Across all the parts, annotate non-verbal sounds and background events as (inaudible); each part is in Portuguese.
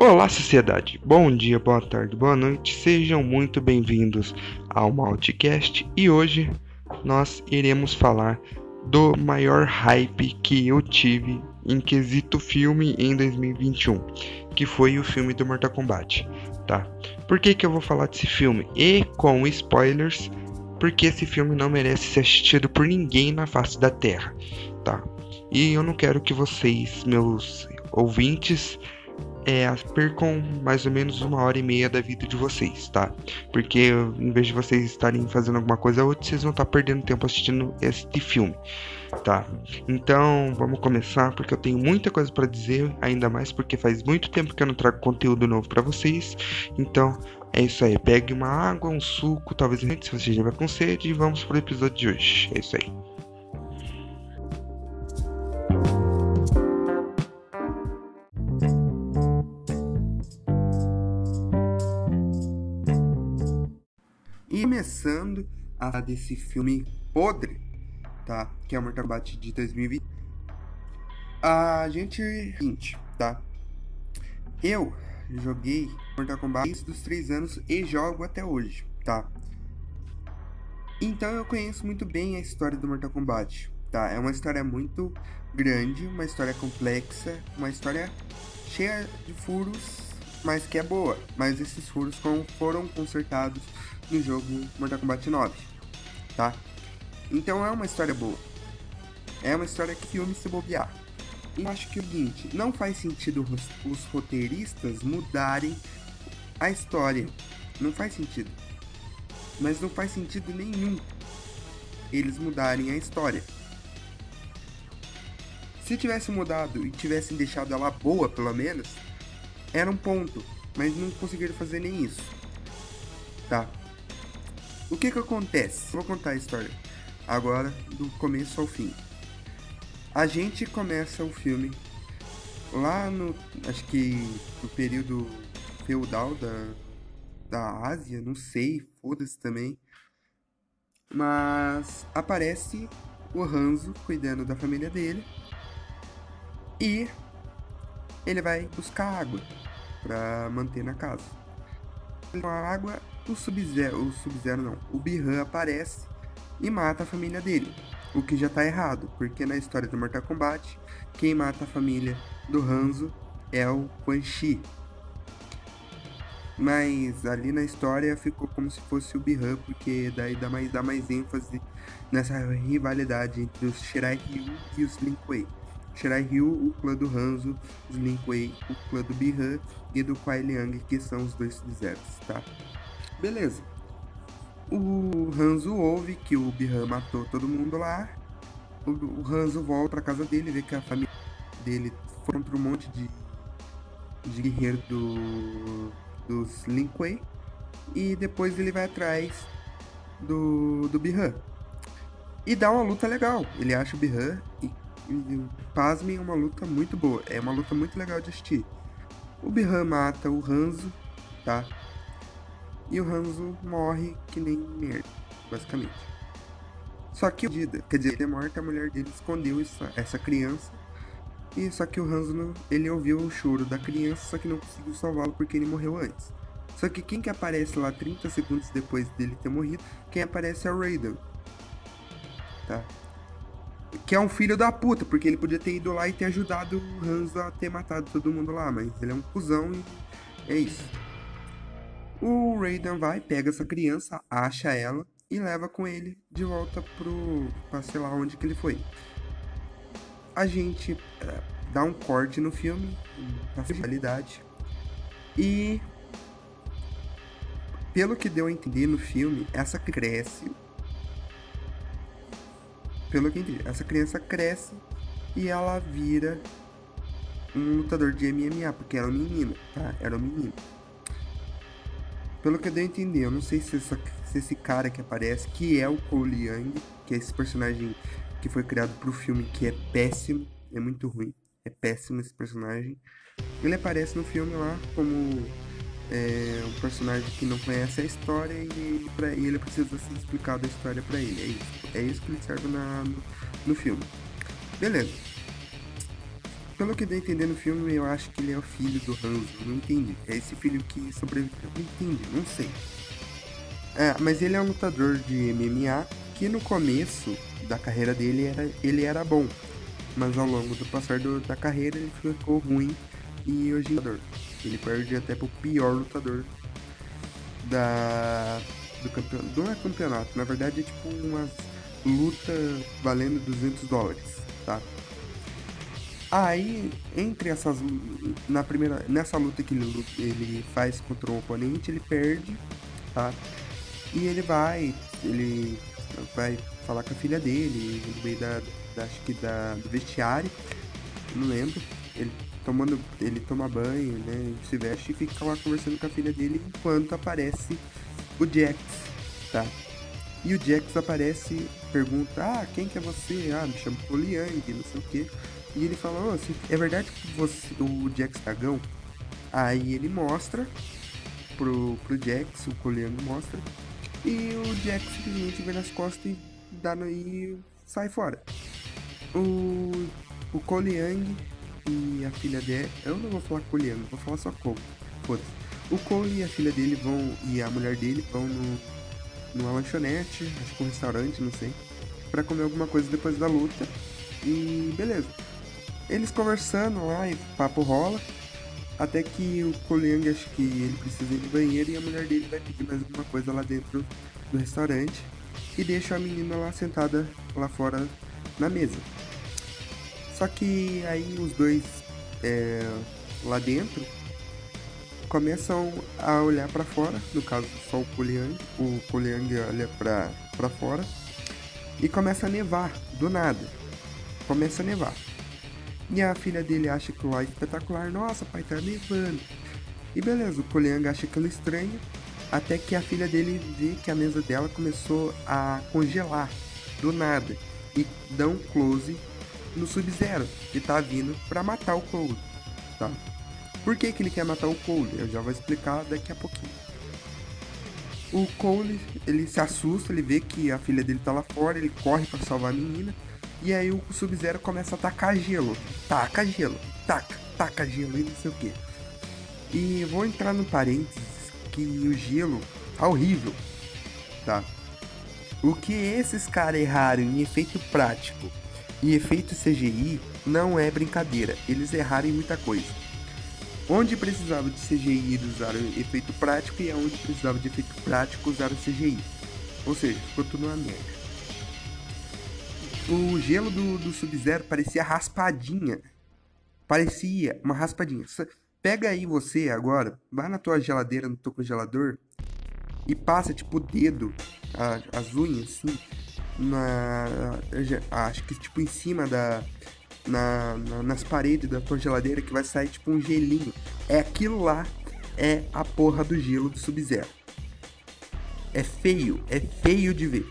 Olá, sociedade. Bom dia, boa tarde, boa noite. Sejam muito bem-vindos ao Maltcast e hoje nós iremos falar do maior hype que eu tive em quesito filme em 2021, que foi o filme do Mortal Kombat, tá? Por que que eu vou falar desse filme? E com spoilers, porque esse filme não merece ser assistido por ninguém na face da Terra, tá? E eu não quero que vocês, meus ouvintes, é, percam mais ou menos uma hora e meia da vida de vocês, tá? Porque em vez de vocês estarem fazendo alguma coisa outra, vocês vão estar perdendo tempo assistindo este filme, tá? Então vamos começar porque eu tenho muita coisa para dizer, ainda mais porque faz muito tempo que eu não trago conteúdo novo para vocês. Então é isso aí, pegue uma água, um suco, talvez se você estiver com sede, e vamos pro episódio de hoje. É isso aí. Começando a desse filme podre, tá? Que é o Mortal Kombat de 2020. A gente. Tá? Eu joguei Mortal Kombat desde dos 3 anos e jogo até hoje, tá? Então eu conheço muito bem a história do Mortal Kombat, tá? É uma história muito grande, uma história complexa, uma história cheia de furos, mas que é boa. Mas esses furos foram consertados no jogo Mortal Kombat 9, tá? Então é uma história boa. É uma história que filme se bobear. E acho que é o seguinte, não faz sentido os roteiristas mudarem a história. Não faz sentido. Mas não faz sentido nenhum eles mudarem a história. Se tivesse mudado e tivessem deixado ela boa, pelo menos, era um ponto. Mas não conseguiram fazer nem isso. Tá? O que que acontece? Vou contar a história agora do começo ao fim. A gente começa o filme lá no, acho que no período feudal da, da Ásia, não sei, foda-se também. Mas aparece o Hanzo cuidando da família dele e ele vai buscar água para manter na casa. Com a água o Sub-Zero, o Sub-Zero não, o Bihan aparece e mata a família dele. O que já tá errado, porque na história do Mortal Kombat, quem mata a família do Hanzo é o Quan Chi. Mas ali na história ficou como se fosse o Bihan, porque daí dá mais, dá mais ênfase nessa rivalidade entre os Shirai Ryu e os Lin Kuei. Shirai Ryu, o clã do Hanzo, os Lin Kuei, o clã do Bihan e do Kuai Liang, que são os dois Sub-Zeros, tá? Beleza. O Hanzo ouve que o Bihan matou todo mundo lá. O, Hanzo volta pra casa dele, vê que a família dele foi contra um monte de, de guerreiro do, dos Lin Kuei. E depois ele vai atrás do, do Bihan. E dá uma luta legal. Ele acha o Bihan e pasmem, é uma luta muito boa. É uma luta muito legal de assistir. O Bihan mata o Hanzo, tá? e o Hanzo morre que nem merda, basicamente. Só que o Dida, quer dizer, ele é morto, a mulher dele escondeu essa, essa criança. E só que o Hanzo, ele ouviu o choro da criança, só que não conseguiu salvá-lo porque ele morreu antes. Só que quem que aparece lá 30 segundos depois dele ter morrido, quem aparece é o Raiden. Tá? Que é um filho da puta, porque ele podia ter ido lá e ter ajudado o Hanzo a ter matado todo mundo lá, mas ele é um cuzão e é isso. O Raiden vai, pega essa criança, acha ela e leva com ele de volta pro. pra sei lá onde que ele foi. A gente é, dá um corte no filme, na realidade. E. Pelo que deu a entender no filme, essa cresce. Pelo que entendi, essa criança cresce e ela vira um lutador de MMA, porque era um menino, tá? Era um menino. Pelo que eu dei a entender, eu não sei se, essa, se esse cara que aparece, que é o Cole Young, que é esse personagem que foi criado pro filme, que é péssimo, é muito ruim, é péssimo esse personagem. Ele aparece no filme lá como é, um personagem que não conhece a história e, pra, e ele precisa ser explicado a história para ele. É isso. É isso que ele serve na, no, no filme. Beleza. pelo que deu a entender no filme, eu acho que ele é o filho do Hanzo. Não entendi. É esse filho que sobreviveu. Não entendi, não sei. É, mas ele é um lutador de MMA que no começo da carreira dele era, ele era bom. Mas ao longo do passar do, da carreira ele ficou ruim e hoje ele perde até pro pior lutador da do campeonato. Não é campeonato, na verdade é tipo umas luta valendo 200 dólares, tá? Aí, entre essas na primeira nessa luta que ele, ele faz contra o oponente, ele perde, tá? E ele vai, ele vai falar com a filha dele no meio da, da acho que da do vestiário, não lembro. Ele tomando, ele toma banho, né, se veste e fica lá conversando com a filha dele enquanto aparece o Jax, tá? E o Jax aparece, pergunta: Ah, quem que é você? Ah, me chamo Poliang, não sei o que. E ele fala: oh, é verdade que você, o Jax Dragão? Aí ele mostra pro, pro Jax, o Poliang mostra. E o Jax simplesmente vê nas costas e, dá no, e sai fora. O, o Koliang e a filha dele. Eu não vou falar Koliang, vou falar só Cole. Foda-se. O Cole e a filha dele vão. e a mulher dele vão no, numa lanchonete, acho que um restaurante, não sei, para comer alguma coisa depois da luta. E beleza. Eles conversando lá e papo rola. Até que o Koliang acho que ele precisa ir no banheiro e a mulher dele vai pedir mais alguma coisa lá dentro do restaurante. E deixa a menina lá sentada lá fora na mesa. Só que aí os dois é, lá dentro começam a olhar para fora, no caso só o Poliang, o Poliang olha para fora e começa a nevar do nada. Começa a nevar. E a filha dele acha que lá é espetacular, nossa, pai tá nevando. E beleza, o Poliang acha aquilo estranho, até que a filha dele vê que a mesa dela começou a congelar do nada e dá um close no Sub-Zero, que tá vindo para matar o Cole, tá? Por que, que ele quer matar o Cole? Eu já vou explicar daqui a pouquinho. O Cole, ele se assusta, ele vê que a filha dele tá lá fora, ele corre para salvar a menina. E aí o Sub-Zero começa a tacar gelo. Taca gelo, taca, taca gelo e não sei o que. E vou entrar no parênteses que o gelo é horrível, tá? O que esses caras erraram em efeito prático e efeito CGI não é brincadeira. Eles erraram em muita coisa. Onde precisava de CGI eles usaram efeito prático e aonde precisava de efeito prático usaram CGI. Ou seja, ficou tudo uma merda. O gelo do, do Sub-Zero parecia raspadinha. Parecia uma raspadinha. Pega aí você agora, vai na tua geladeira, no teu congelador e passa tipo o dedo, a, as unhas assim, na, acho que tipo em cima da, na, na, nas paredes da tua geladeira que vai sair tipo um gelinho. É aquilo lá, é a porra do gelo do Sub-Zero. É feio, é feio de ver.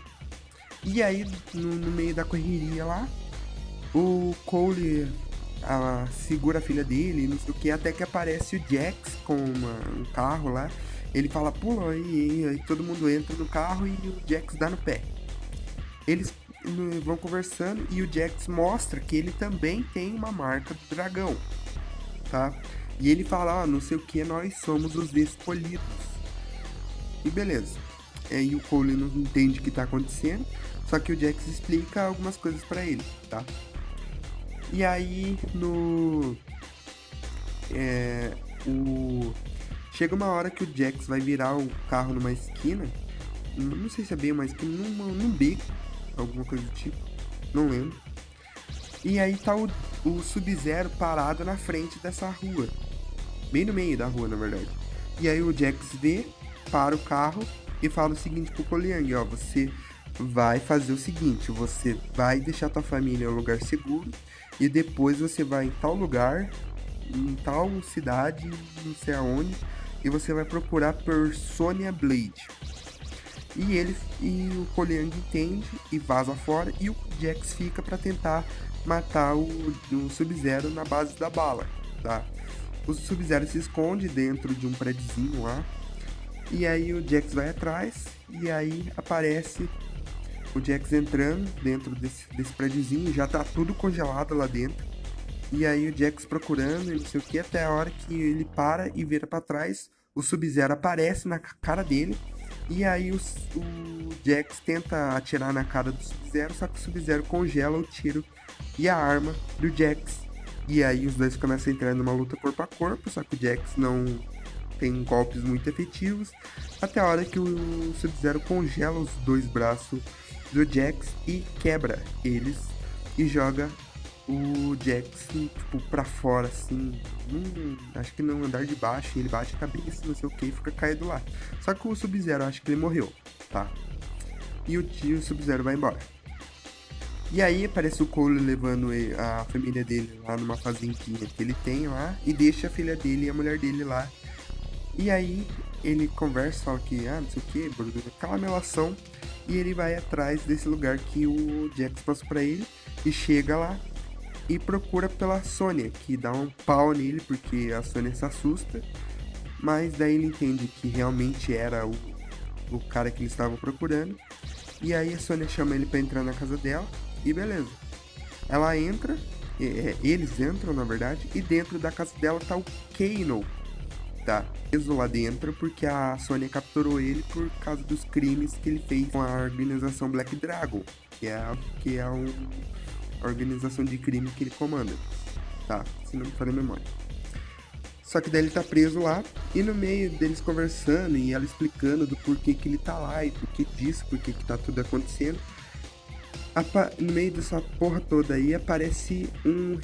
E aí, no, no meio da correria lá, o Cole segura a filha dele, não sei o que, até que aparece o Jax com uma, um carro lá. Ele fala, pula aí, aí todo mundo entra no carro e o Jax dá no pé. Eles vão conversando e o Jax mostra que ele também tem uma marca do dragão, tá? E ele fala, ah, não sei o que, nós somos os escolhidos. E beleza. Aí o Cole não entende o que tá acontecendo, só que o Jax explica algumas coisas para ele, tá? E aí no é, o chega uma hora que o Jax vai virar o carro numa esquina, não sei se é bem uma esquina, num, num beco alguma coisa do tipo, não lembro. E aí tá o, o Sub-Zero parado na frente dessa rua, bem no meio da rua, na verdade. E aí o Jax vê, para o carro e fala o seguinte pro Koliang, ó, você vai fazer o seguinte, você vai deixar tua família em um lugar seguro e depois você vai em tal lugar, em tal cidade, não sei aonde, e você vai procurar por Sonya Blade. E ele e o Koliang entende e vaza fora e o Jax fica para tentar matar o, o Sub-Zero na base da bala, tá? O Sub-Zero se esconde dentro de um prédiozinho lá. E aí o Jax vai atrás e aí aparece o Jax entrando dentro desse, desse prédiozinho, já tá tudo congelado lá dentro. E aí o Jax procurando, não sei o que, até a hora que ele para e vira para trás, o Sub-Zero aparece na cara dele. E aí o, Jax tenta atirar na cara do Sub-Zero, só que o Sub-Zero congela o tiro e a arma do Jax. E aí os dois começam a entrar numa luta corpo a corpo, só que o Jax não tem golpes muito efetivos. Até a hora que o Sub-Zero congela os dois braços do Jax e quebra eles e joga o Jax, tipo, pra fora, assim. Hum, acho que no andar de baixo, ele bate a cabeça, não sei o que, e fica caído lá. Só que o Sub-Zero, acho que ele morreu, tá? E o tio Sub-Zero vai embora. E aí aparece o Cole levando a família dele lá numa fazendinha que ele tem lá e deixa a filha dele e a mulher dele lá. E aí ele conversa, fala que, ah, não sei o que, aquela melação. E ele vai atrás desse lugar que o Jax passou pra ele e chega lá e procura pela Sônia, que dá um pau nele porque a Sônia se assusta, mas daí ele entende que realmente era o, o cara que ele estava procurando. E aí a Sônia chama ele para entrar na casa dela e beleza. Ela entra, é, eles entram na verdade, e dentro da casa dela tá o Kano, tá preso lá dentro porque a Sônia capturou ele por causa dos crimes que ele fez com a organização Black Dragon, que é, que é um organização de crime que ele comanda. Tá, se não me falha a memória. Só que daí ele tá preso lá, e no meio deles conversando e ela explicando do porquê que ele tá lá e porquê disso, porquê que tá tudo acontecendo. No meio dessa porra toda aí aparece um.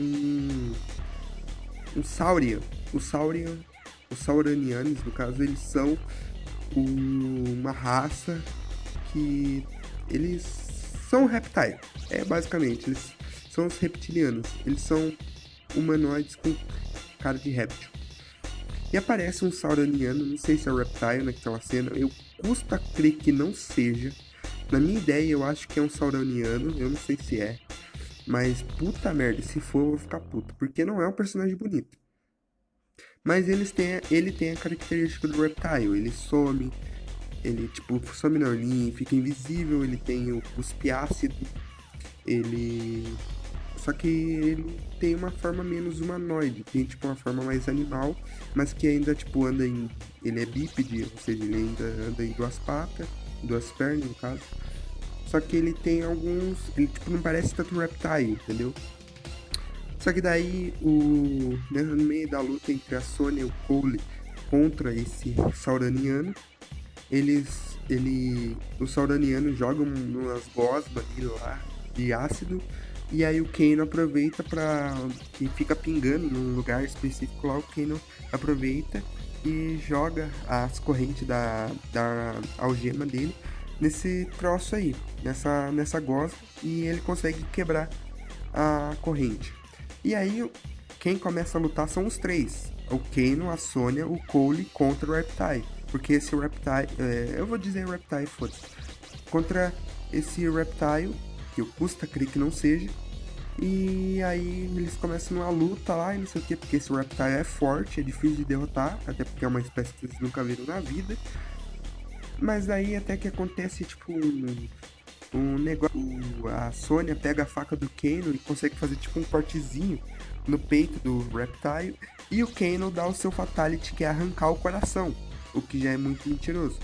um. um Saurian. O Saurian. Os Sauranianos, no caso, eles são uma raça que eles são reptile. É, basicamente, eles são os reptilianos. Eles são humanoides com cara de réptil. E aparece um sauroniano, não sei se é o Reptile naquela cena, eu custa crer que não seja. Na minha ideia, eu acho que é um sauroniano, eu não sei se é. Mas puta merda, se for eu vou ficar puto, porque não é um personagem bonito. Mas eles têm, ele tem a característica do Reptile, ele some, ele tipo some na orlinha, fica invisível, ele tem o cuspe ácido, ele. Só que ele tem uma forma menos humanoide, tem tipo uma forma mais animal, mas que ainda tipo anda em. Ele é bípede, ou seja, ele ainda anda em duas patas, duas pernas no caso. Só que ele tem alguns. Ele tipo não parece tanto um reptile, entendeu? Só que daí o. No meio da luta entre a Sônia e o Cole contra esse Sauraniano, eles. Ele. Os Sauranianos jogam umas gosmas ali lá de ácido. E aí o Kano aproveita para que fica pingando num lugar específico lá, o Kano aproveita e joga as correntes da, da algema dele nesse troço aí, nessa, nessa gosma, e ele consegue quebrar a corrente. E aí quem começa a lutar são os três. O Kano, a Sonya, o Cole contra o Reptile. Porque esse Reptile. É, eu vou dizer Reptile, foda-se. Contra esse Reptile, que eu custa crer que não seja. E aí eles começam uma luta lá e não sei o que, porque esse Reptile é forte, é difícil de derrotar, até porque é uma espécie que eles nunca viram na vida. Mas aí até que acontece tipo um, um negócio. A Sônia pega a faca do Kano e consegue fazer tipo um cortezinho no peito do Reptile. E o Kano dá o seu Fatality, que é arrancar o coração. O que já é muito mentiroso.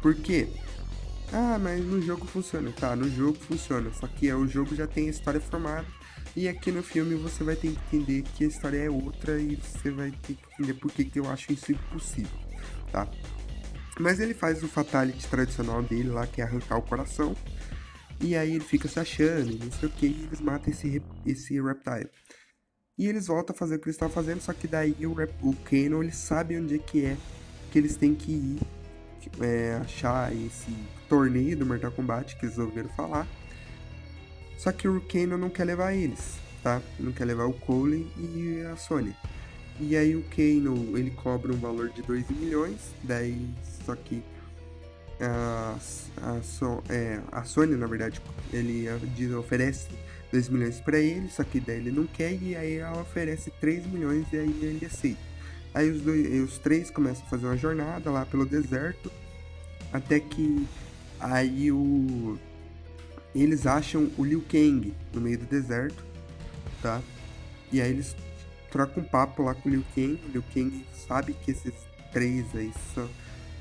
Por quê? Ah, mas no jogo funciona. Tá, no jogo funciona. Só que o jogo já tem a história formada. E aqui no filme você vai ter que entender que a história é outra e você vai ter que entender por que, que eu acho isso impossível, tá? Mas ele faz o fatality tradicional dele lá, que é arrancar o coração. E aí ele fica se achando, não sei o que, e eles matam esse, esse reptile. E eles voltam a fazer o que eles estavam fazendo, só que daí o, o Kano, ele sabe onde é que é que eles têm que ir é, achar esse torneio do Mortal Kombat que eles ouviram falar. Só que o Kano não quer levar eles, tá? Não quer levar o Cole e a Sony. E aí o Kano, ele cobra um valor de 2 milhões, daí só que a, a, so, é, a Sony, na verdade, ele oferece 2 milhões para ele, só que daí ele não quer e aí ela oferece 3 milhões e aí ele aceita. Aí os, dois, os três começam a fazer uma jornada lá pelo deserto, até que aí o eles acham o Liu Kang no meio do deserto, tá? E aí eles trocam um papo lá com o Liu Kang. O Liu Kang sabe que esses três aí são.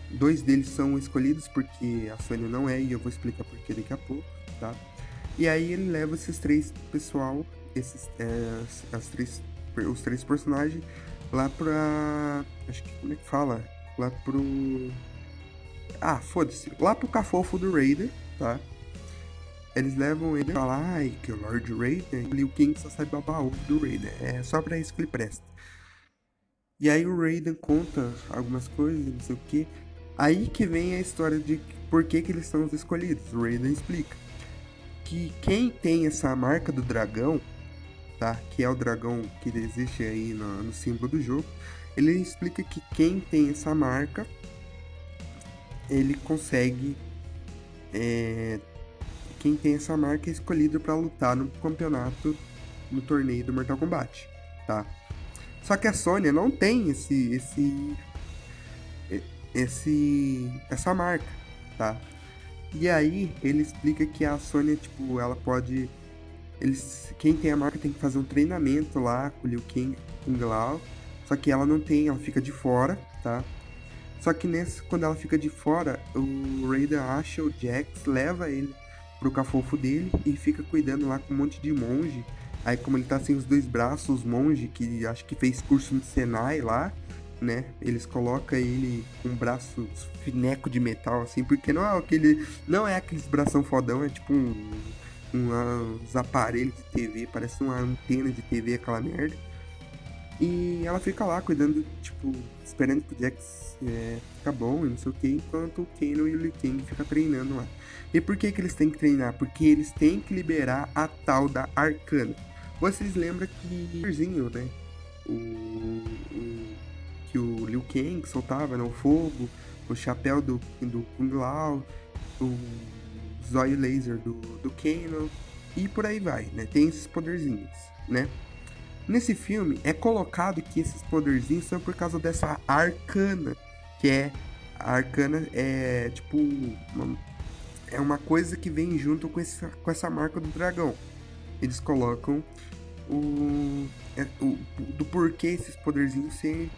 Dois deles são escolhidos porque a Sônia não é, e eu vou explicar por que daqui a pouco, tá? E aí ele leva esses três pessoal, esses, é, as três, os três personagens lá pra. Acho que como é que fala? Lá pro. Ah, foda-se. Lá pro cafofo do Raider, tá? Eles levam ele pra lá, ai, que o Lord Raider, o Liu Kang só sabe babar ovo do Raider. É só pra isso que ele presta. E aí o Raiden conta algumas coisas, não sei o que. Aí que vem a história de por que, que eles são os escolhidos. O Raiden explica que quem tem essa marca do dragão, Que é o dragão que existe aí no, no símbolo do jogo. Ele explica que quem tem essa marca, ele consegue é, quem tem essa marca é escolhido para lutar no campeonato, no torneio do Mortal Kombat, tá? Só que a Sônia não tem esse, esse, esse, essa marca, tá? E aí ele explica que a Sônia, tipo, ela pode, eles, quem tem a marca tem que fazer um treinamento lá com o Liu Kang, com Glau, só que ela não tem, ela fica de fora, tá? Só que nesse, quando ela fica de fora, o Raiden acha o Jax, leva ele pro cafofo dele e fica cuidando lá com um monte de monge. Aí como ele tá sem os dois braços, os monge que acho que fez curso no Senai lá, né? Eles colocam ele com um braço fineco de metal, assim, porque não é aquele. Não é aqueles bração fodão, é tipo um, uns aparelhos de TV, parece uma antena de TV, aquela merda. E ela fica lá cuidando, tipo, esperando que o Jax é, fica bom e não sei o que, enquanto o Kano e o Liu Kang fica treinando lá. E por que, que eles têm que treinar? Porque eles têm que liberar a tal da Arcana. Vocês lembram que o né? O, o, que o Liu Kang soltava né? fogo, o chapéu do, do Kung Lao, o zóio laser do, do Kano e por aí vai, né? Tem esses poderzinhos, né? Nesse filme é colocado que esses poderzinhos são por causa dessa arcana, que é a arcana é tipo uma, é uma coisa que vem junto com essa, com essa marca do dragão. Eles colocam o, é, o do porquê esses poderzinhos ser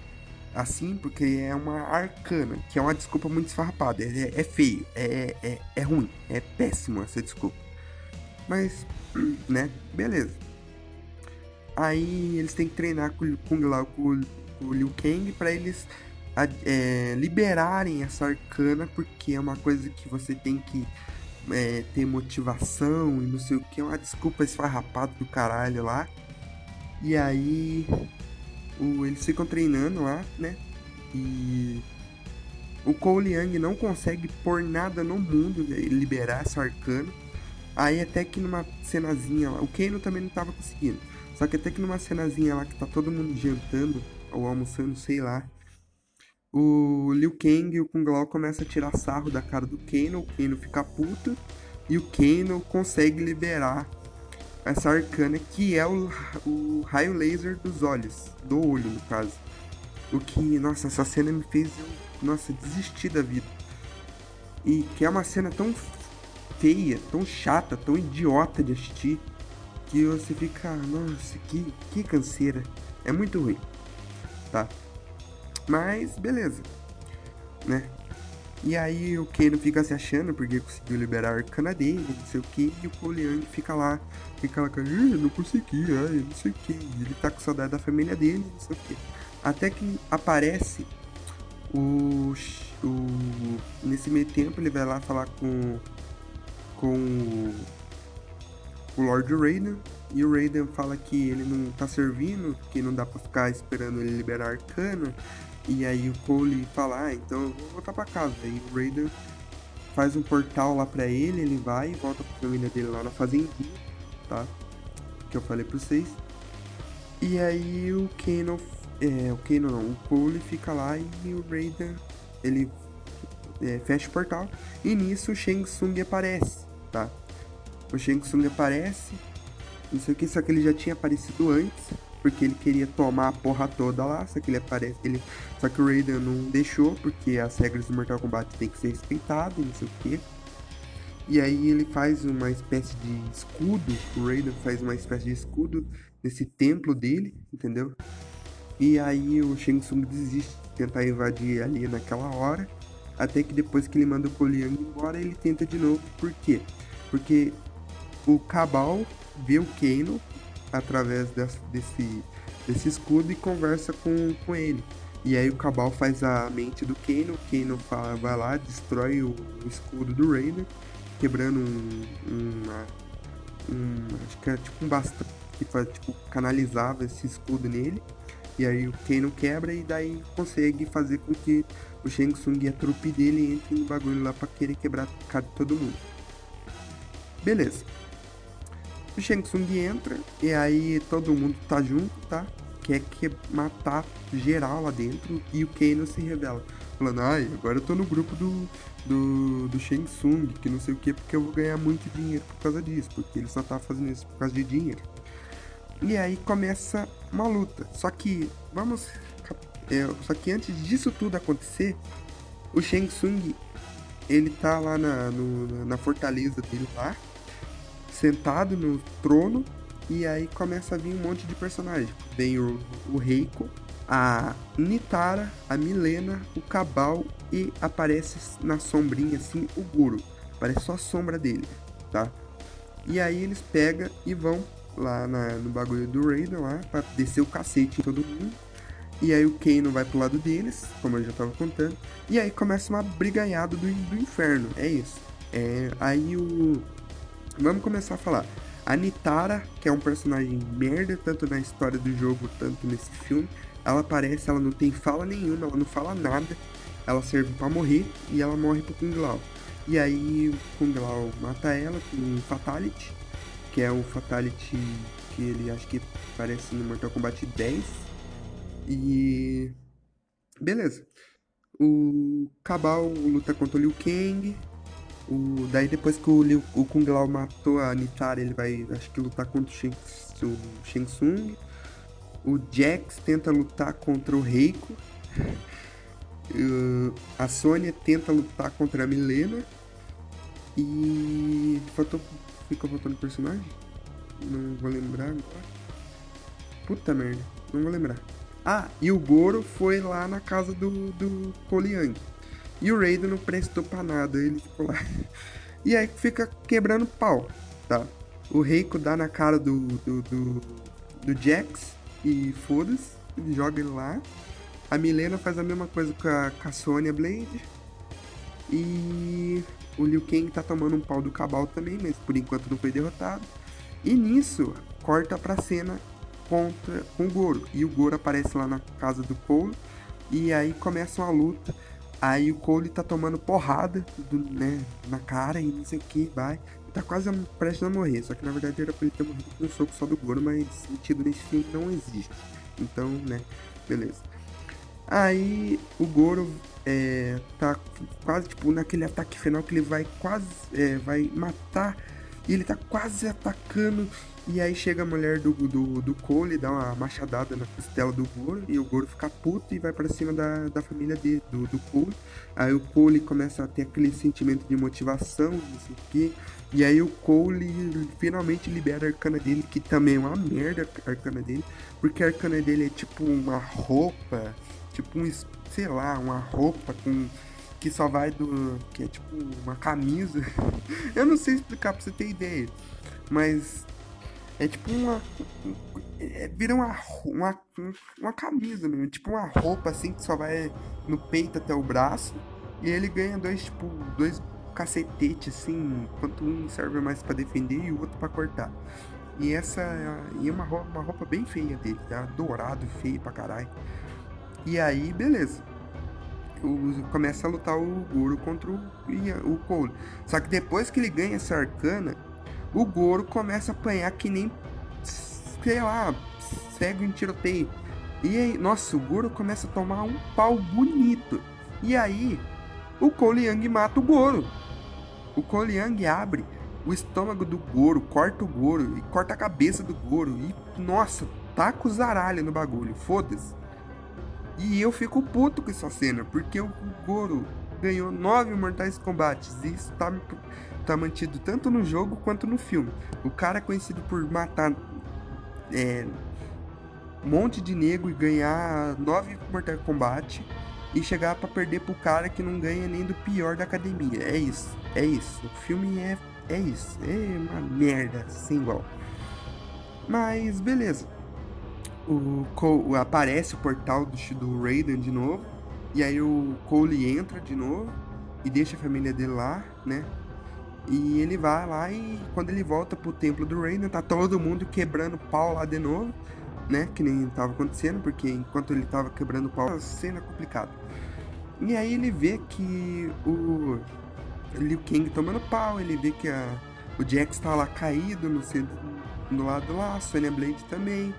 assim, porque é uma arcana, que é uma desculpa muito esfarrapada. É, é feio, é, é, é ruim, é péssimo essa desculpa. Mas, (clears throat) né, beleza. Aí eles têm que treinar com, com, com, com o Liu Kang para eles é, liberarem essa arcana, porque é uma coisa que você tem que é, ter motivação e não sei o que, é uma desculpa esfarrapada do caralho lá. E aí o, eles ficam treinando lá, né? E o Cole Young não consegue por nada no mundo liberar essa arcana. Aí até que numa cenazinha lá, o Kano também não tava conseguindo. Só que até que numa cenazinha lá que tá todo mundo jantando ou almoçando, sei lá, o Liu Kang e o Kung Lao começam a tirar sarro da cara do Kano, o Kano fica puto e o Kano consegue liberar essa arcana que é o, o raio laser dos olhos, do olho no caso. O que, nossa, essa cena me fez nossa, desistir da vida. E que é uma cena tão feia, tão chata, tão idiota de assistir, que você fica, nossa, que, que canseira. É muito ruim, tá? Mas, beleza. Né? E aí o Kano fica se achando porque conseguiu liberar dele, não sei o que, e o Poliang fica lá, fica lá, não consegui, ai, não sei o que. Ele tá com saudade da família dele, não sei o que. Até que aparece o, o. Nesse meio tempo ele vai lá falar com. Com o Lord Raiden. E o Raiden fala que ele não tá servindo, que não dá pra ficar esperando ele liberar a arcana. E aí o Cole fala, ah, então eu vou voltar pra casa. Aí o Raiden faz um portal lá pra ele, ele vai e volta pra família dele lá na fazendinha, tá? Que eu falei pra vocês. E aí o Kano, é, o Kano não, o Cole fica lá e o Raiden, ele é, fecha o portal. E nisso o Shang Tsung aparece, tá? O Shang Tsung aparece, não sei o que, só que ele já tinha aparecido antes porque ele queria tomar a porra toda lá, só que ele aparece, ele, só que o Raiden não deixou, porque as regras do Mortal Kombat tem que ser respeitadas, não sei o quê. E aí ele faz uma espécie de escudo, o Raiden faz uma espécie de escudo nesse templo dele, entendeu? E aí o Shang Tsung desiste de tentar invadir ali naquela hora, até que depois que ele manda o Koliang embora, ele tenta de novo. Por quê? Porque o Cabal vê o Kano através desse, desse, escudo e conversa com, com ele. E aí o Cabal faz a mente do Kano, o Kano fala, vai lá, destrói o, o escudo do Raiden quebrando um, uma, um, acho que é tipo um bastão que faz, tipo, canalizava esse escudo nele. E aí o Kano quebra e daí consegue fazer com que o Shang Tsung e a trupe dele entrem no bagulho lá pra querer quebrar todo mundo. Beleza. O Shang Tsung entra e aí todo mundo tá junto, tá? Quer que matar geral lá dentro e o Kano se revela falando, ai, agora eu tô no grupo do, do, do Shang Tsung, que não sei o que, porque eu vou ganhar muito dinheiro por causa disso, porque ele só tá fazendo isso por causa de dinheiro. E aí começa uma luta. Só que, vamos. É, só que antes disso tudo acontecer, o Shang Tsung ele tá lá na, no, na fortaleza dele lá, sentado no trono, e aí começa a vir um monte de personagens. Vem o, o Reiko, a Nitara, a Milena, o Cabal e aparece na sombrinha assim o Guru. Parece só a sombra dele, tá? E aí eles pegam e vão lá na, no bagulho do Raiden lá pra descer o cacete em todo mundo. E aí o Kano vai pro lado deles, como eu já tava contando. E aí começa uma briganhada do, do inferno, é isso. É, aí o... Vamos começar a falar. A Nitara, que é um personagem merda, tanto na história do jogo, tanto nesse filme, ela aparece, ela não tem fala nenhuma, ela não fala nada. Ela serve para morrer e ela morre pro Kung Lao. E aí o Kung Lao mata ela com um Fatality, que é o Fatality que ele acho que aparece no Mortal Kombat 10. E. Beleza. O Cabal luta contra o Liu Kang. O... Daí depois que o, Liu... o Kung Lao matou a Nitara, ele vai acho que lutar contra o Shang, o Shang Tsung. O Jax tenta lutar contra o Reiko. (laughs) Uh, a Sônia tenta lutar contra a Milena. E. Faltou. Ficou faltando personagem? Não vou lembrar agora. Puta merda, não vou lembrar. Ah, e o Goro foi lá na casa do, do Koliang. E o Raiden não prestou pra nada, ele ficou lá. E aí fica quebrando pau, tá? O Reiko dá na cara do, do, do, do Jax e foda-se, joga ele lá. A Milena faz a mesma coisa com a, com a Sonya Blade. E o Liu Kang tá tomando um pau do Cabal também, mas por enquanto não foi derrotado. E nisso, corta pra cena contra com o Goro. E o Goro aparece lá na casa do Cole. E aí começa uma luta. Aí o Cole tá tomando porrada do, né, na cara e não sei o que, vai tá quase prestes a morrer. Só que na verdade era pra ele ter morrido com um soco só do Goro, mas sentido nesse filme não existe. Então, né, beleza. Aí o Goro é, tá quase tipo naquele ataque final que ele vai quase é, vai matar e ele tá quase atacando e aí chega a mulher do, do, do Cole, dá uma machadada na costela do Goro, e o Goro fica puto e vai para cima da, da família dele, do, do Cole. Aí o Cole começa a ter aquele sentimento de motivação, não sei o quê. E aí o Cole finalmente libera a arcana dele, que também é uma merda a arcana dele, porque a arcana dele é tipo uma roupa, tipo um, sei lá, uma roupa com que só vai do. que é tipo uma camisa. (laughs) Eu não sei explicar pra você ter ideia. Mas é tipo uma. É, vira uma, uma, uma camisa mesmo. Tipo uma roupa assim que só vai no peito até o braço. E ele ganha dois, tipo, dois cacetetes assim. Enquanto um serve mais para defender e o outro para cortar. E essa é uma roupa, uma roupa bem feia dele, tá? Dourado, feio pra caralho. E aí, beleza. O, começa a lutar o Goro contra o, o Cole. Só que depois que ele ganha essa arcana o Goro começa a apanhar que nem, sei lá, cego em tiroteio. E aí, nossa, o Goro começa a tomar um pau bonito. E aí, o Cole Young mata o Goro. O Cole Young abre o estômago do Goro, corta o Goro e corta a cabeça do Goro. E, nossa, taca o zaralho no bagulho, foda-se. E eu fico puto com essa cena, porque o Goro ganhou nove Mortais Combates. E isso tá me tá mantido tanto no jogo quanto no filme. O cara é conhecido por matar é, um monte de nego e ganhar nove Mortal Kombat e chegar para perder pro cara que não ganha nem do pior da academia. É isso, é isso. O filme é, é isso. É uma merda sem igual. Mas beleza. O Cole, aparece o portal do, do Raiden de novo. E aí o Cole entra de novo e deixa a família dele lá, né? E ele vai lá e quando ele volta pro templo do Raiden, tá todo mundo quebrando pau lá de novo, né? Que nem tava acontecendo, porque enquanto ele tava quebrando pau, a cena complicada. E aí ele vê que o Liu Kang tomando pau, ele vê que a, o Jax tá lá caído no, centro, no lado lá, a Sonya Blade também.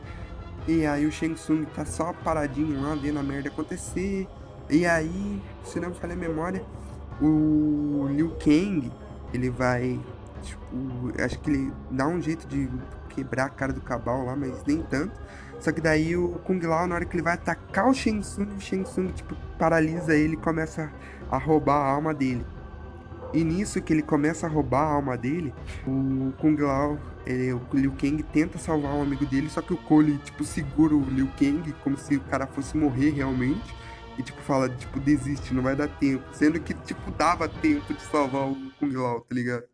E aí o Shang Tsung tá só paradinho lá vendo a merda acontecer. E aí, se não me falha a memória, o Liu Kang, ele vai. Tipo, acho que ele dá um jeito de quebrar a cara do Cabal lá, mas nem tanto. Só que daí o Kung Lao, na hora que ele vai atacar o Shang Tsung, o Shang Tsung, tipo, paralisa ele e começa a roubar a alma dele. E nisso que ele começa a roubar a alma dele, o Kung Lao, ele, o Liu Kang tenta salvar um amigo dele, só que o Cole, tipo, segura o Liu Kang como se o cara fosse morrer realmente. E, tipo, fala, tipo, desiste, não vai dar tempo. Sendo que, tipo, dava tempo de salvar o Kung Lao, tá ligado?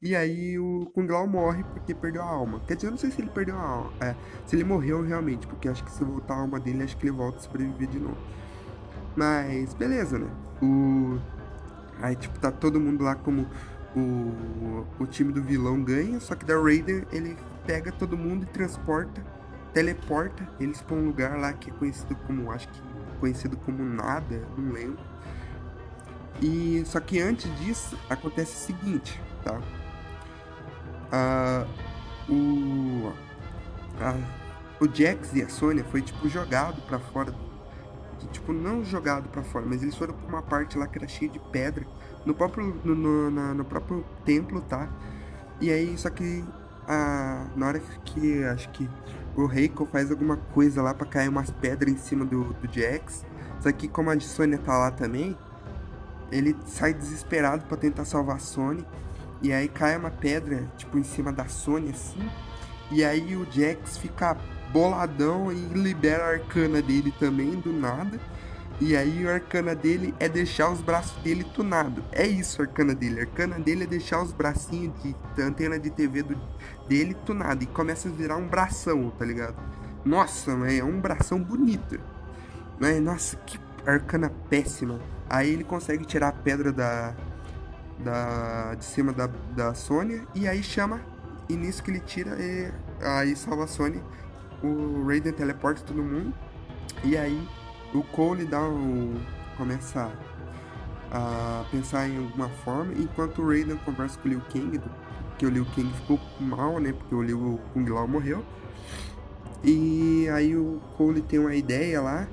E aí o Kung Lao morre porque perdeu a alma. Quer dizer, eu não sei se ele perdeu a alma. É, se ele morreu realmente, porque acho que se voltar a alma dele, acho que ele volta a sobreviver de novo. Mas, beleza, né? O... Aí, tipo, tá todo mundo lá como o, o time do vilão ganha, só que da Raider ele pega todo mundo e transporta, teleporta eles pra um lugar lá que é conhecido como, acho que conhecido como nada, não lembro. E só que antes disso acontece o seguinte, tá? Ah, o o Jax e a Sônia foi tipo jogado para fora, tipo não jogado para fora, mas eles foram para uma parte lá que era cheia de pedra no próprio no, no, na, no próprio templo, tá? E aí só que a, na hora que acho que o Reiko faz alguma coisa lá para cair umas pedras em cima do, do Jax. Só que como a Sônia tá lá também, ele sai desesperado para tentar salvar a Sony. E aí cai uma pedra, tipo, em cima da Sony, assim. E aí o Jax fica boladão e libera a arcana dele também, do nada. E aí a arcana dele é deixar os braços dele tunado. É isso a arcana dele. A arcana dele é deixar os bracinhos de antena de TV do, dele tunado. E começa a virar um bração, tá ligado? Nossa, é um bração bonito. Mas, nossa, que arcana péssima. Aí ele consegue tirar a pedra da, da de cima da, da Sônia. E aí chama. E nisso que ele tira, e, aí salva a Sônia. O Raiden teleporta todo mundo. E aí o Cole dá um, começa a pensar em alguma forma, enquanto o Raiden conversa com o Liu Kang, que o Liu Kang ficou mal, né, porque o Liu Kung Lao morreu. E aí o Cole tem uma ideia lá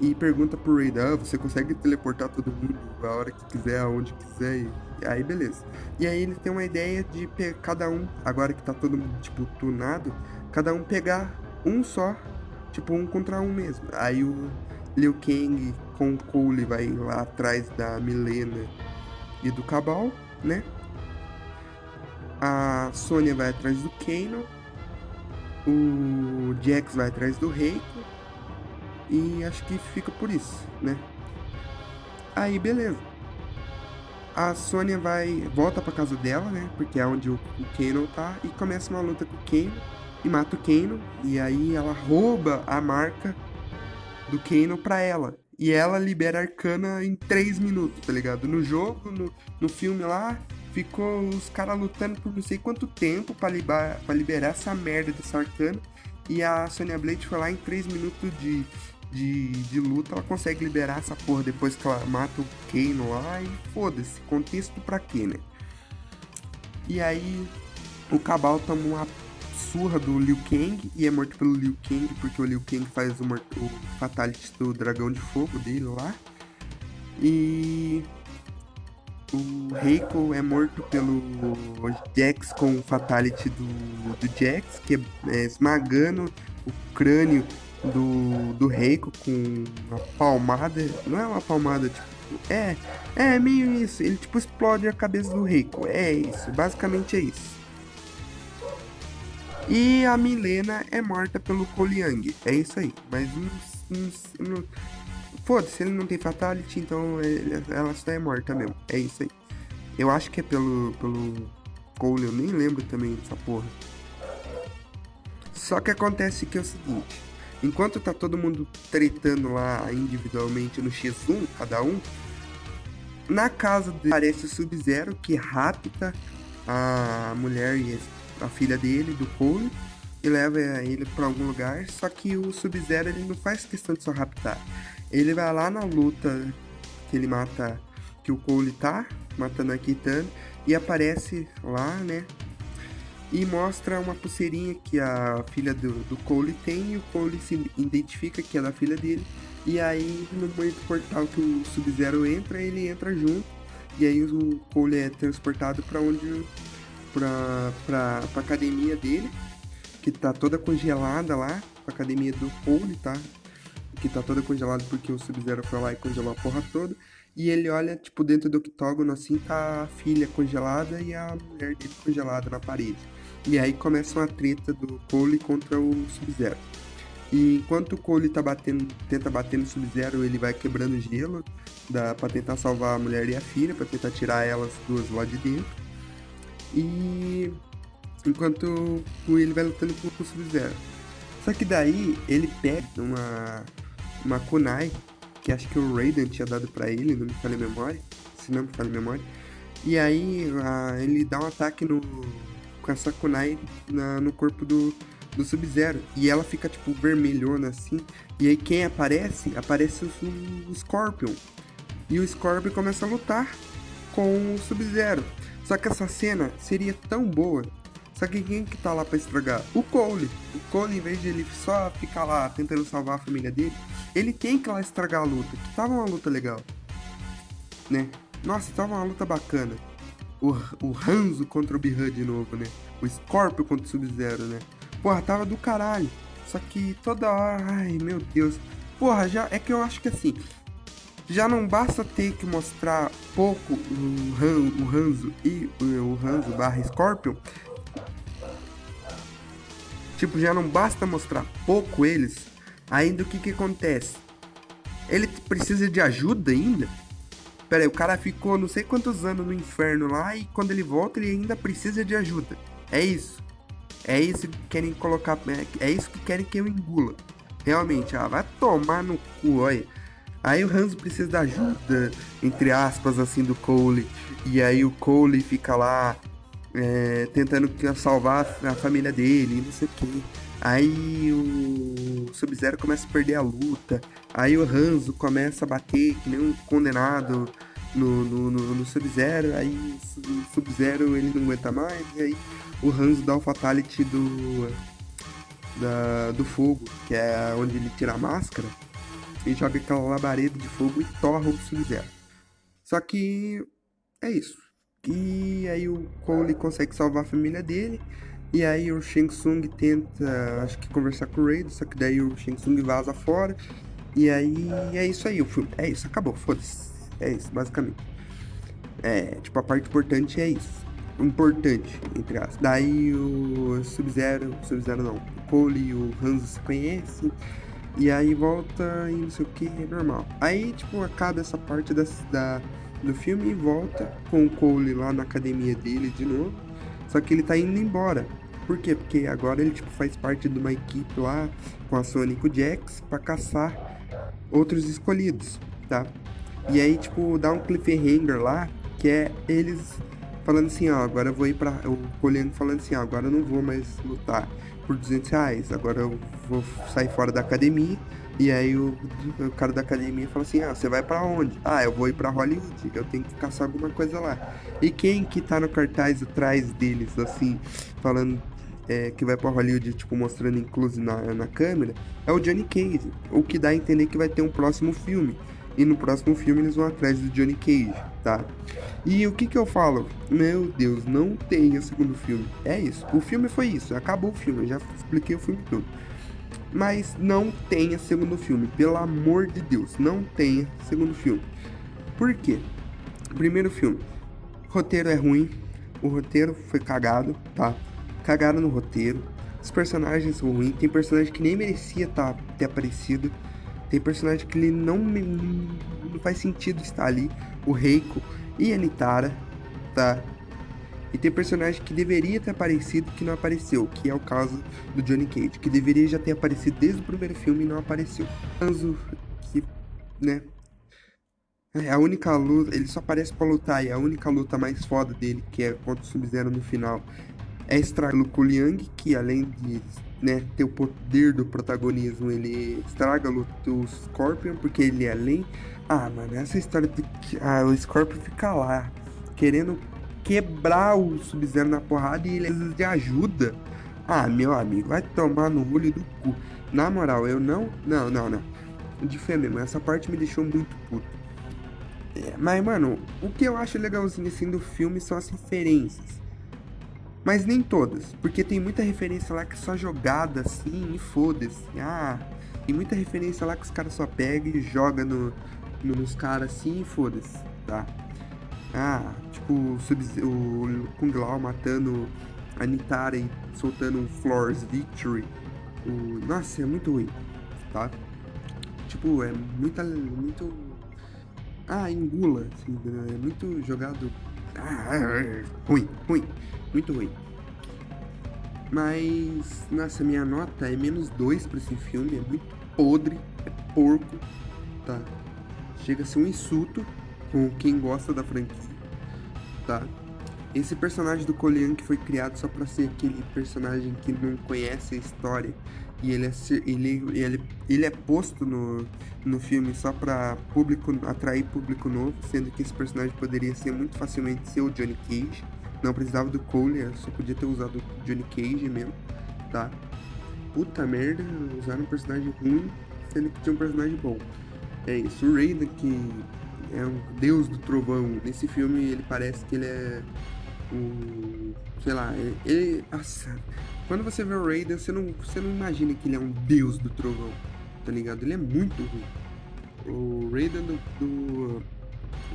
e pergunta pro Raiden, ah, você consegue teleportar todo mundo a hora que quiser, aonde quiser, e aí beleza. E aí ele tem uma ideia de cada um, agora que tá todo mundo, tipo, tunado, cada um pegar um só, tipo, um contra um mesmo. Aí o Liu Kang com Cole vai lá atrás da Milena e do Cabal, né? A Sônia vai atrás do Kano. O Jax vai atrás do Reiko. E acho que fica por isso, né? Aí, beleza. A Sônia vai volta para casa dela, né? Porque é onde o, o Kano tá e começa uma luta com o Kano e mata o Kano e aí ela rouba a marca do Kano pra ela. E ela libera a Arcana em 3 minutos, tá ligado? No jogo, no, no filme lá, ficou os caras lutando por não sei quanto tempo pra, libar, pra liberar essa merda dessa Arcana. E a Sonya Blade foi lá em 3 minutos de, de, de luta, ela consegue liberar essa porra depois que ela mata o Kano lá e foda-se, contexto pra quê, né? E aí o Cabal toma uma surra do Liu Kang e é morto pelo Liu Kang, porque o Liu Kang faz o, o Fatality do dragão de fogo dele lá. E o Reiko é morto pelo Jax com o Fatality do, do Jax, que é, é esmagando o crânio do, do Reiko com uma palmada. Não é uma palmada, tipo, É, é meio isso. Ele tipo explode a cabeça do Reiko. É isso, basicamente é isso. E a Milena é morta pelo Koliang. É isso aí. Mas não. não, Foda-se, ele não tem fatality, então ele, ela só é morta mesmo. É isso aí. Eu acho que é pelo. pelo Cole, eu nem lembro também dessa porra. Só que acontece que é o seguinte. Enquanto tá todo mundo tretando lá individualmente no X1, cada um, na casa dele aparece o Sub-Zero que rapta a mulher e a filha dele, do Cole, e leva ele para algum lugar. Só que o Sub-Zero ele não faz questão de só raptar. Ele vai lá na luta que ele mata, que o Cole tá, matando a Kitana, e aparece lá, né? e mostra uma pulseirinha que a filha do, do Cole tem e o Cole se identifica que é da filha dele. E aí, no momento portal que o Sub-Zero entra, ele entra junto. E aí o Cole é transportado para onde. Pra, pra, pra academia dele, que tá toda congelada lá. A academia do Cole, tá? Que tá toda congelada porque o Sub-Zero foi lá e congelou a porra toda. E ele olha, tipo, dentro do octógono assim, tá a filha congelada e a mulher dele congelada na parede. E aí começa uma treta do Cole contra o Sub-Zero. E enquanto o Cole tá batendo, tenta bater no Sub-Zero, ele vai quebrando gelo dá, pra tentar salvar a mulher e a filha, pra tentar tirar elas duas lá de dentro. E enquanto ele vai lutando com o Sub-Zero. Só que daí ele pega uma, uma kunai, que acho que o Raiden tinha dado para ele, não me falha a memória, se não me falha a memória. E aí a, ele dá um ataque no, com essa kunai na, no corpo do, do Sub-Zero. E ela fica, tipo, vermelhona assim. E aí quem aparece? Aparece o, o Scorpion. E o Scorpion começa a lutar com o Sub-Zero. Só que essa cena seria tão boa. Só que quem que tá lá pra estragar? O Cole. O Cole, em vez de ele só ficar lá tentando salvar a família dele, ele tem que lá estragar a luta. Que tava uma luta legal. Né? Nossa, tava uma luta bacana o, o Hanzo contra o Bihan de novo, né? O Scorpio contra o Sub-Zero, né? Porra, tava do caralho. Só que toda hora, ai meu Deus. Porra, já é que eu acho que assim, já não basta ter que mostrar pouco o, Han, o Hanzo e o, Hanzo barra Scorpion. Tipo, já não basta mostrar pouco eles. Ainda o que que acontece? Ele precisa de ajuda ainda? Pera aí, o cara ficou não sei quantos anos no inferno lá e quando ele volta ele ainda precisa de ajuda. É isso. É isso que querem colocar. É, é isso que querem que eu engula. Realmente, ah, vai tomar no cu, olha. Aí o Hanzo precisa da ajuda, entre aspas, assim, do Cole. E aí o Cole fica lá é, tentando salvar a família dele, não sei o que. Aí o Sub-Zero começa a perder a luta. Aí o Hanzo começa a bater que nem um condenado no, no, no, no Sub-Zero. Aí o Sub-Zero ele não aguenta mais. E aí o Hanzo dá o Fatality do, da, do fogo, que é onde ele tira a máscara. E joga aquela labareda de fogo e torra o Sub-Zero. Só que é isso. E aí o Cole consegue salvar a família dele. E aí o Shang Tsung tenta, acho que conversar com o Raiden, só que daí o Shang Tsung vaza fora. E aí é isso aí, o filme. É isso, acabou, foda-se. É isso, basicamente. É, tipo, a parte importante é isso. Importante, entre aspas. Daí o Sub-Zero, Sub-Zero não, o Cole e o Hanzo se conhecem. E aí volta e não sei o que, é normal. Aí, tipo, acaba essa parte da, da, do filme e volta com o Cole lá na academia dele de novo. Só que ele tá indo embora. Por quê? Porque agora ele tipo, faz parte de uma equipe lá com a Sonic e o Jax pra caçar outros escolhidos, tá? E aí, tipo, dá um cliffhanger lá, que é eles falando assim, ó, agora eu vou ir pra. O Poliano falando assim, ó, agora eu não vou mais lutar por 200 reais, agora eu vou sair fora da academia. E aí o, o cara da academia fala assim, ah, você vai para onde? Ah, eu vou ir para Hollywood, eu tenho que caçar alguma coisa lá. E quem que tá no cartaz atrás deles, assim, falando é, que vai para Hollywood, tipo, mostrando incluso na, na câmera, é o Johnny Cage. O que dá a entender que vai ter um próximo filme. E no próximo filme eles vão atrás do Johnny Cage, tá? E o que que eu falo? Meu Deus, não tem o segundo filme. É isso. O filme foi isso. Acabou o filme. Eu já expliquei o filme todo. Mas não tenha segundo filme. Pelo amor de Deus, não tenha segundo filme. Por quê? Primeiro filme, roteiro é ruim, o roteiro foi cagado, tá? Cagaram no roteiro, os personagens são ruins, tem personagem que nem merecia tá, ter aparecido, tem personagem que ele não, não faz sentido estar ali, o Reiko e a Nitara, tá? E tem personagem que deveria ter aparecido que não apareceu, que é o caso do Johnny Cage, que deveria já ter aparecido desde o primeiro filme e não apareceu. Hanzo, que, né, é a única luta, ele só aparece pra lutar, e a única luta mais foda dele, que é contra o Sub-Zero no final, é estragar o Kuliang, que além de né, ter o poder do protagonismo, ele estraga o, o Scorpion, porque ele é além. Ah, mano, essa história que ah, o Scorpion fica lá, querendo quebrar o Sub-Zero na porrada e ele precisa de ajuda. Ah, meu amigo, vai tomar no olho do cu. Na moral, eu não. Não, não, não. De fé mesmo, essa parte me deixou muito puto. É, mas, mano, o que eu acho legalzinho assim do filme são as referências. Mas nem todas, porque tem muita referência lá que é só jogada assim e foda-se. Ah, tem muita referência lá que os caras só pegam e jogam no, no, nos caras assim e foda-se, tá? Ah, tipo o, o Kung Lao matando a Nitara e soltando um Floors Victory. O, nossa, é muito ruim, tá? Tipo, é muita, muito ah, engula, assim, né? é muito jogado. Ah, ruim, ruim, muito ruim. Mas, nossa, minha nota é menos 2 pra esse filme, é muito podre, é porco, tá? Chega a ser um insulto com quem gosta da franquia, tá? Esse personagem do Colian que foi criado só pra ser aquele personagem que não conhece a história e ele é, ele, ele, ele é posto no, no filme só para público atrair público novo, sendo que esse personagem poderia ser muito facilmente ser o Johnny Cage. Não precisava do Cole, só podia ter usado o Johnny Cage mesmo, tá? Puta merda, usaram um personagem ruim, sendo que tinha um personagem bom. É isso, o Raiden, que é um deus do trovão, nesse filme ele parece que ele é um. sei lá, ele. Nossa, quando você vê o Raiden, você não, você não imagina que ele é um deus do trovão, tá ligado? Ele é muito ruim. O Raiden do, do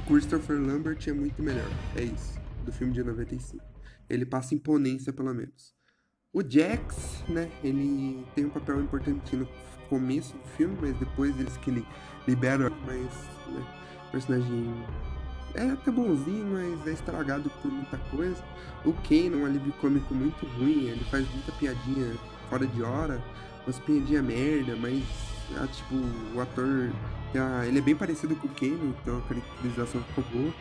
Christopher Lambert é muito melhor. É isso. Do filme de 95. Ele passa imponência, pelo menos. O Jax, né? Ele tem um papel importante no começo do filme, mas depois eles que ele libera mais né, personagem é até bonzinho, mas é estragado por muita coisa. O Kane é um alívio cômico muito ruim, ele faz muita piadinha fora de hora, umas piadinhas merda, mas ah, tipo, o ator. Ah, ele é bem parecido com o Kane, então a caracterização ficou boa.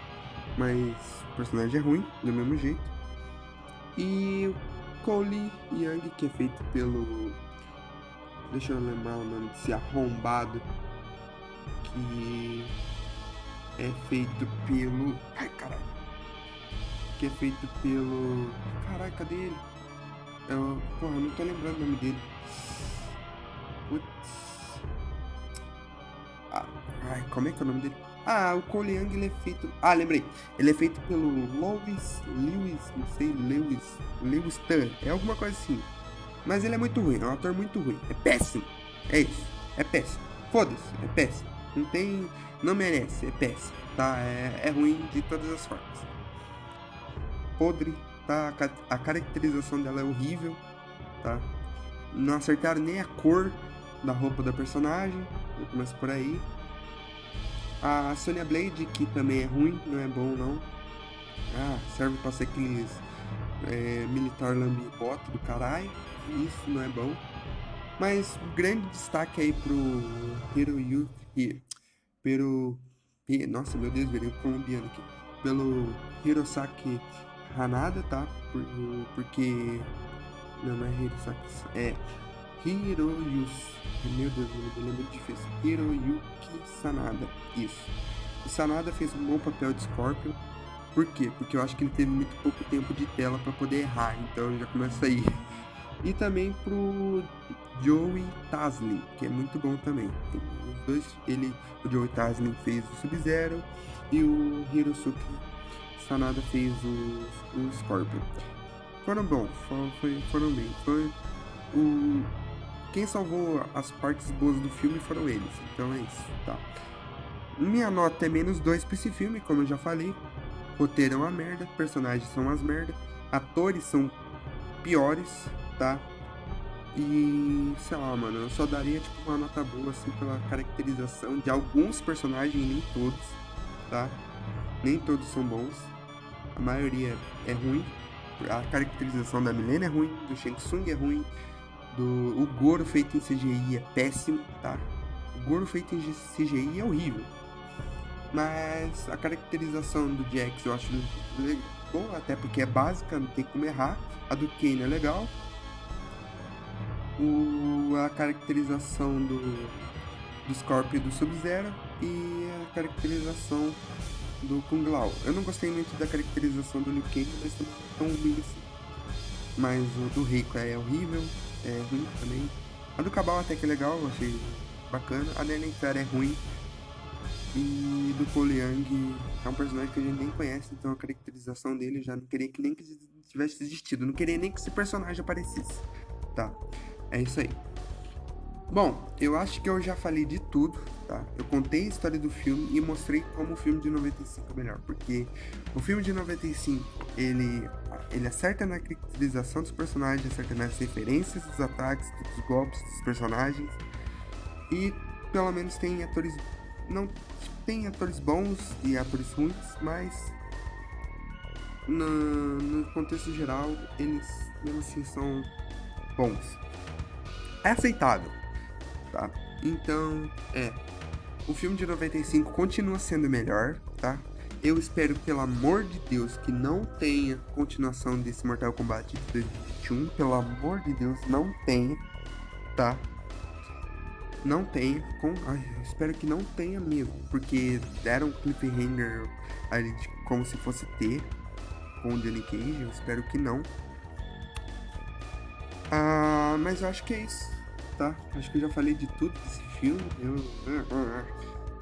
Mas o personagem é ruim, do mesmo jeito. E o Cole Young, que é feito pelo. Deixa eu lembrar o nome desse arrombado. Que é feito pelo. Ai, caralho. Que é feito pelo. Caralho, cadê ele? Eu... Porra, eu não tô lembrando o nome dele. Putz. Ah, ai, como é que é o nome dele? Ah, o Cole Young ele é feito. Ah, lembrei. Ele é feito pelo Lewis. Lewis, não sei, Lewis. Lewis Tan. É alguma coisa assim. Mas ele é muito ruim, é um ator muito ruim. É péssimo. É isso. É péssimo. Foda-se, é péssimo. Não tem. Não merece, é péssimo, tá? É, é ruim de todas as formas. Podre, tá? A caracterização dela é horrível, tá? Não acertaram nem a cor da roupa da personagem, eu começo por aí. A Sonya Blade, que também é ruim, não é bom não. Ah, serve pra ser aqueles é, militar lambibota do caralho. Isso não é bom. Mas grande destaque aí pro Hiroyuki pelo. Nossa, meu Deus, virei colombiano aqui. Pelo Hirosaki Hanada, tá? Por, porque. Não, não é Hirosaki. É. Hiroyus. Meu Deus, o nome dele é muito difícil. Hiroyuki Sanada. Isso. O Sanada fez um bom papel de Scorpion. Por quê? Porque eu acho que ele teve muito pouco tempo de tela para poder errar. Então já começa aí. E também pro Joey Taslin, que é muito bom também. Os dois, ele, o Joey Taslin fez o Sub-Zero e o Hirosuke Sanada fez o, o Scorpion. Foram bons, foram, foram bem. Foi o quem salvou as partes boas do filme foram eles. Então é isso, tá? minha nota é menos 2 pra esse filme, como eu já falei. Roteiro é uma merda, personagens são umas merda, atores são piores, tá? E sei lá, mano, eu só daria tipo uma nota boa assim pela caracterização de alguns personagens, nem todos, tá? Nem todos são bons. A maioria é ruim. A caracterização da Milena é ruim, do Shang Tsung é ruim, do o Goro feito em CGI é péssimo, tá? O Goro feito em CGI é horrível. Mas a caracterização do Jax eu acho legal, até porque é básica, não tem como errar. A do Kane é legal. O, a caracterização do, do Scorpio e do Sub-Zero e a caracterização do Kung Lao. Eu não gostei muito da caracterização do Liu Kang, mas não tão ruim assim. Mas o do Rico é horrível, é ruim também. A do Cabal até que é legal, achei bacana. A da Nenfer é ruim, e do Young é um personagem que a gente nem conhece, então a caracterização dele já não queria que nem que tivesse existido, não queria nem que esse personagem aparecesse. Tá, é isso aí. Bom, eu acho que eu já falei de tudo, tá? Eu contei a história do filme e mostrei como o filme de 95 é melhor, porque o filme de 95, ele ele acerta na caracterização dos personagens, acerta nas referências dos ataques, dos golpes dos personagens e pelo menos tem atores não tem atores bons e atores ruins, mas no, no contexto geral eles mesmo assim são bons. É aceitável, tá? Então, é. O filme de 95 continua sendo melhor, tá? Eu espero, pelo amor de Deus, que não tenha continuação desse Mortal Kombat de 2021. Pelo amor de Deus, não tenha, tá? não tenha. Com, ai, espero que não tenha mesmo. Porque deram um cliffhanger ali de, como se fosse ter com o Johnny Cage. Eu espero que não. Ah, mas eu acho que é isso, tá? Acho que eu já falei de tudo desse filme. Eu,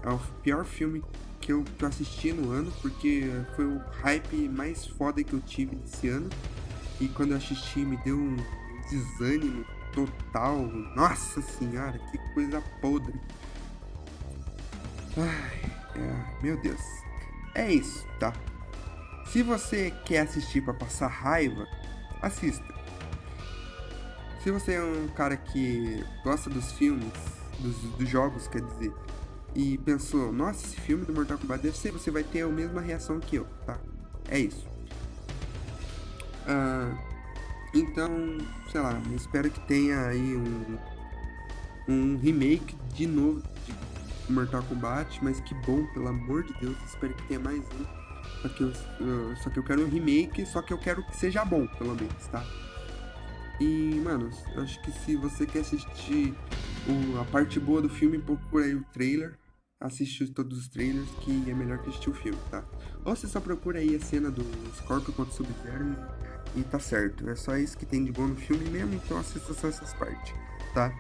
é o pior filme que eu, que eu assisti no ano, porque foi o hype mais foda que eu tive esse ano. E quando eu assisti me deu um desânimo total. Nossa senhora, que coisa podre. Ai, é, meu Deus. É isso, tá? Se você quer assistir para passar raiva, assista. Se você é um cara que gosta dos filmes, dos, dos jogos, quer dizer, e pensou, nossa, esse filme do Mortal Kombat deve ser, você vai ter a mesma reação que eu, tá? É isso. Uh, então, sei lá, espero que tenha aí um, um remake de novo de Mortal Kombat, mas que bom, pelo amor de Deus, espero que tenha mais um. Só que eu, só que eu quero um remake, só que eu quero que seja bom, pelo menos, tá? E, mano, acho que se você quer assistir o, a parte boa do filme, procura aí o trailer. Assiste todos os trailers, que é melhor que assistir o filme, tá? Ou você só procura aí a cena do Scorpio contra o Sub-Zero e tá certo. É só isso que tem de bom no filme mesmo, então assista só essas partes, tá?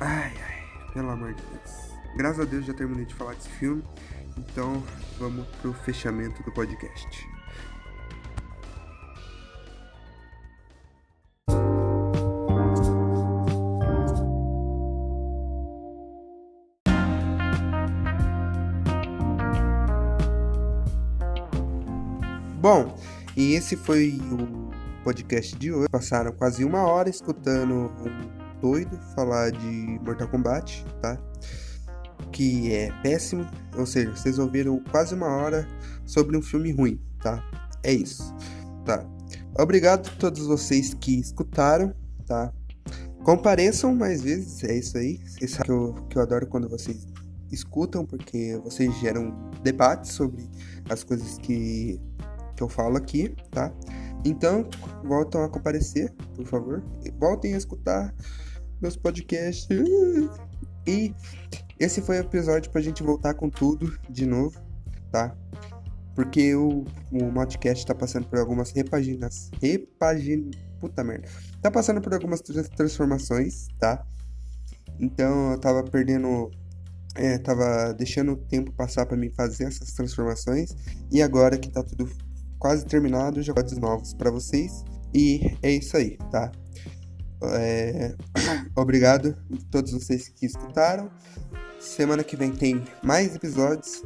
Ai, ai, pelo amor de Deus. Graças a Deus já terminei de falar desse filme, então vamos pro fechamento do podcast. Bom, e esse foi o podcast de hoje. Passaram quase uma hora escutando um doido falar de Mortal Kombat, tá? Que é péssimo. Ou seja, vocês ouviram quase uma hora sobre um filme ruim, tá? É isso, tá? Obrigado a todos vocês que escutaram, tá? Compareçam mais vezes, é isso aí. Vocês sabem que eu, que eu adoro quando vocês escutam, porque vocês geram debates sobre as coisas que que eu falo aqui, tá? Então, voltam a comparecer, por favor. Voltem a escutar meus podcasts. E esse foi o episódio pra gente voltar com tudo de novo, tá? Porque o, o podcast tá passando por algumas repaginas. Repagina. Puta merda. Tá passando por algumas transformações, tá? Então eu tava perdendo. É, tava deixando o tempo passar para mim fazer essas transformações. E agora que tá tudo quase terminado, já episódios novos para vocês. E é isso aí, tá? É... (coughs) Obrigado a todos vocês que escutaram. Semana que vem tem mais episódios.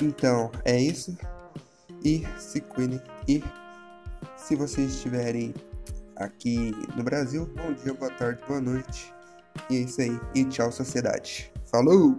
Então é isso. E se cuidem. E se vocês estiverem aqui no Brasil, bom dia, boa tarde, boa noite. E é isso aí. E tchau, sociedade. Falou!